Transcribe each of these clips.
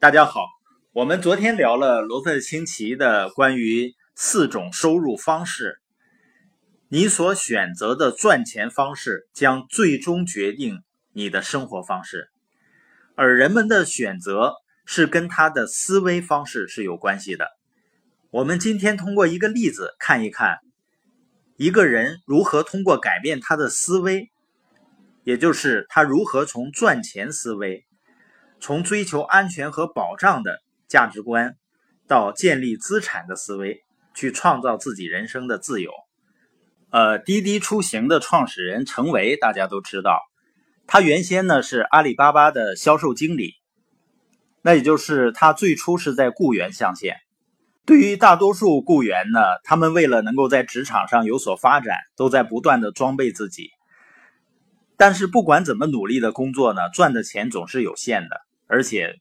大家好，我们昨天聊了罗特清奇的关于四种收入方式，你所选择的赚钱方式将最终决定你的生活方式，而人们的选择是跟他的思维方式是有关系的。我们今天通过一个例子看一看，一个人如何通过改变他的思维，也就是他如何从赚钱思维。从追求安全和保障的价值观，到建立资产的思维，去创造自己人生的自由。呃，滴滴出行的创始人程维，大家都知道，他原先呢是阿里巴巴的销售经理，那也就是他最初是在雇员象限。对于大多数雇员呢，他们为了能够在职场上有所发展，都在不断的装备自己。但是不管怎么努力的工作呢，赚的钱总是有限的。而且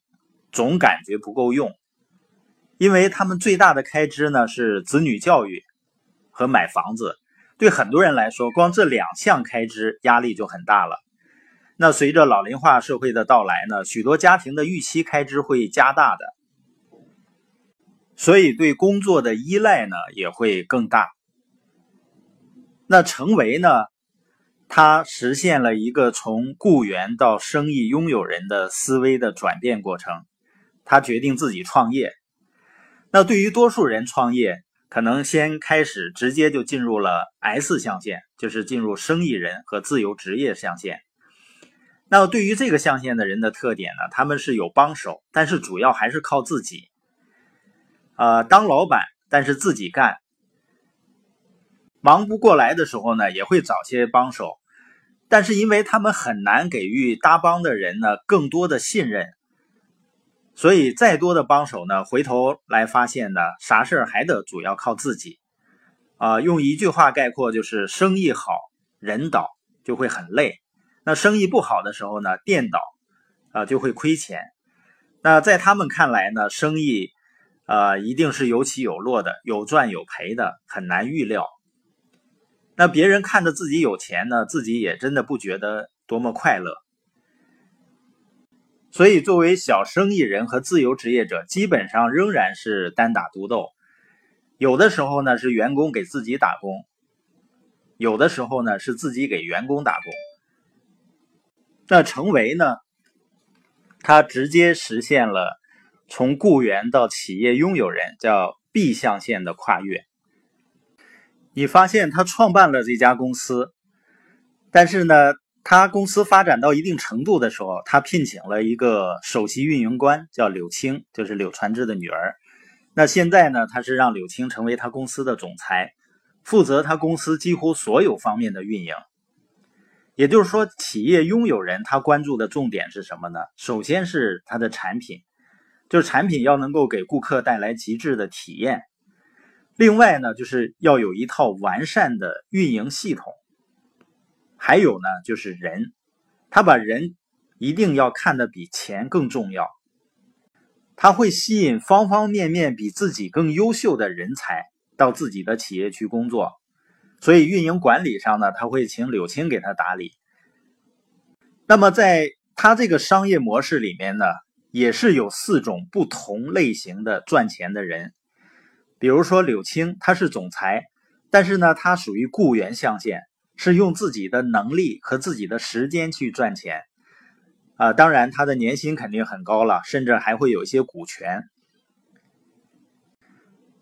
总感觉不够用，因为他们最大的开支呢是子女教育和买房子。对很多人来说，光这两项开支压力就很大了。那随着老龄化社会的到来呢，许多家庭的预期开支会加大的，所以对工作的依赖呢也会更大。那成为呢？他实现了一个从雇员到生意拥有人的思维的转变过程。他决定自己创业。那对于多数人创业，可能先开始直接就进入了 S 象限，就是进入生意人和自由职业象限。那对于这个象限的人的特点呢，他们是有帮手，但是主要还是靠自己。呃，当老板，但是自己干。忙不过来的时候呢，也会找些帮手，但是因为他们很难给予搭帮的人呢更多的信任，所以再多的帮手呢，回头来发现呢，啥事还得主要靠自己。啊，用一句话概括就是：生意好人倒就会很累，那生意不好的时候呢，店倒啊就会亏钱。那在他们看来呢，生意啊一定是有起有落的，有赚有赔的，很难预料。那别人看着自己有钱呢，自己也真的不觉得多么快乐。所以，作为小生意人和自由职业者，基本上仍然是单打独斗。有的时候呢是员工给自己打工，有的时候呢是自己给员工打工。那成为呢，他直接实现了从雇员到企业拥有人，叫 B 象限的跨越。你发现他创办了这家公司，但是呢，他公司发展到一定程度的时候，他聘请了一个首席运营官，叫柳青，就是柳传志的女儿。那现在呢，他是让柳青成为他公司的总裁，负责他公司几乎所有方面的运营。也就是说，企业拥有人他关注的重点是什么呢？首先是他的产品，就是产品要能够给顾客带来极致的体验。另外呢，就是要有一套完善的运营系统，还有呢，就是人，他把人一定要看得比钱更重要，他会吸引方方面面比自己更优秀的人才到自己的企业去工作，所以运营管理上呢，他会请柳青给他打理。那么在他这个商业模式里面呢，也是有四种不同类型的赚钱的人。比如说柳青，他是总裁，但是呢，他属于雇员象限，是用自己的能力和自己的时间去赚钱，啊，当然他的年薪肯定很高了，甚至还会有一些股权，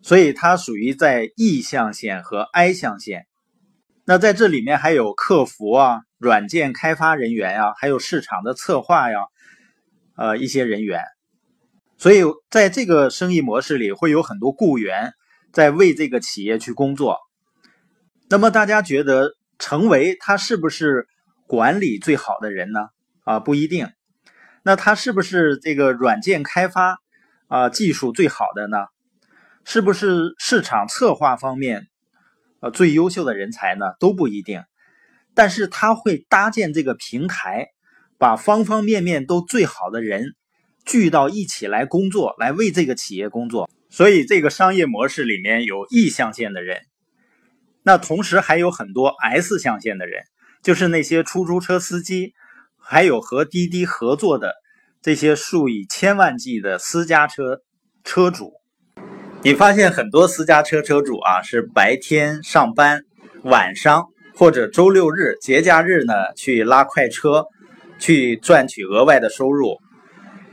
所以他属于在 E 象限和 I 象限。那在这里面还有客服啊、软件开发人员呀，还有市场的策划呀，呃，一些人员。所以，在这个生意模式里，会有很多雇员在为这个企业去工作。那么，大家觉得成为他是不是管理最好的人呢？啊，不一定。那他是不是这个软件开发啊技术最好的呢？是不是市场策划方面呃最优秀的人才呢？都不一定。但是他会搭建这个平台，把方方面面都最好的人。聚到一起来工作，来为这个企业工作，所以这个商业模式里面有 E 象限的人，那同时还有很多 S 象限的人，就是那些出租车司机，还有和滴滴合作的这些数以千万计的私家车车主。你发现很多私家车车主啊，是白天上班，晚上或者周六日、节假日呢去拉快车，去赚取额外的收入。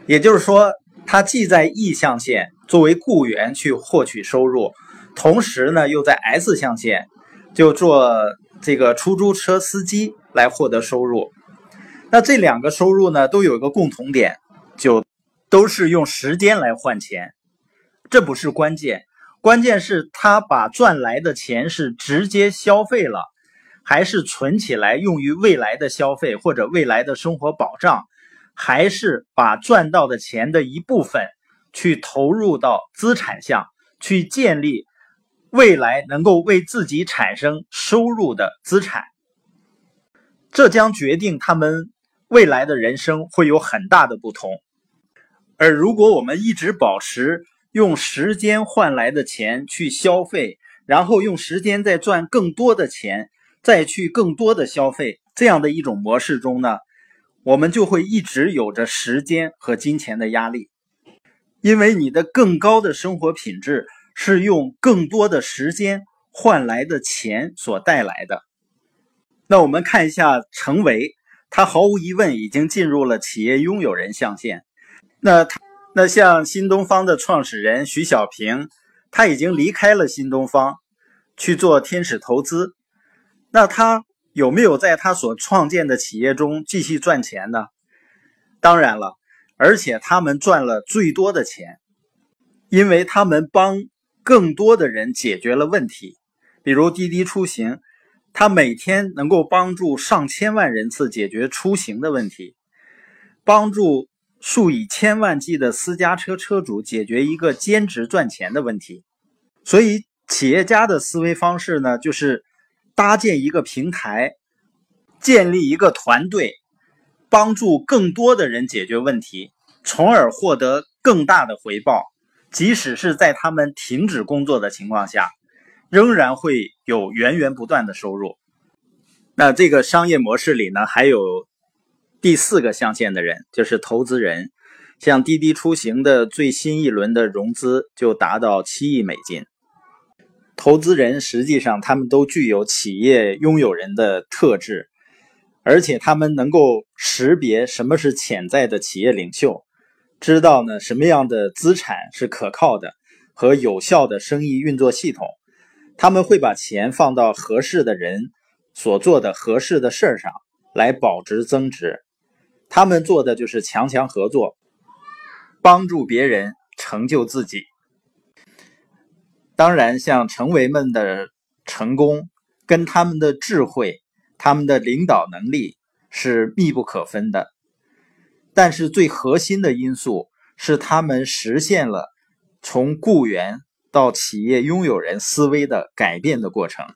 也就是说，他既在 E 象限作为雇员去获取收入，同时呢又在 S 象限就做这个出租车司机来获得收入。那这两个收入呢都有一个共同点，就都是用时间来换钱。这不是关键，关键是他把赚来的钱是直接消费了，还是存起来用于未来的消费或者未来的生活保障，还是把赚到的钱的一部分去投入到资产项，去建立未来能够为自己产生收入的资产，这将决定他们未来的人生会有很大的不同。而如果我们一直保持，用时间换来的钱去消费，然后用时间再赚更多的钱，再去更多的消费，这样的一种模式中呢，我们就会一直有着时间和金钱的压力，因为你的更高的生活品质是用更多的时间换来的钱所带来的。那我们看一下程维，他毫无疑问已经进入了企业拥有人象限，那他。那像新东方的创始人徐小平，他已经离开了新东方，去做天使投资。那他有没有在他所创建的企业中继续赚钱呢？当然了，而且他们赚了最多的钱，因为他们帮更多的人解决了问题。比如滴滴出行，他每天能够帮助上千万人次解决出行的问题，帮助。数以千万计的私家车车主解决一个兼职赚钱的问题，所以企业家的思维方式呢，就是搭建一个平台，建立一个团队，帮助更多的人解决问题，从而获得更大的回报。即使是在他们停止工作的情况下，仍然会有源源不断的收入。那这个商业模式里呢，还有。第四个象限的人就是投资人，像滴滴出行的最新一轮的融资就达到七亿美金。投资人实际上他们都具有企业拥有人的特质，而且他们能够识别什么是潜在的企业领袖，知道呢什么样的资产是可靠的和有效的生意运作系统。他们会把钱放到合适的人所做的合适的事儿上来保值增值。他们做的就是强强合作，帮助别人成就自己。当然，像成为们的成功，跟他们的智慧、他们的领导能力是密不可分的。但是，最核心的因素是他们实现了从雇员到企业拥有人思维的改变的过程。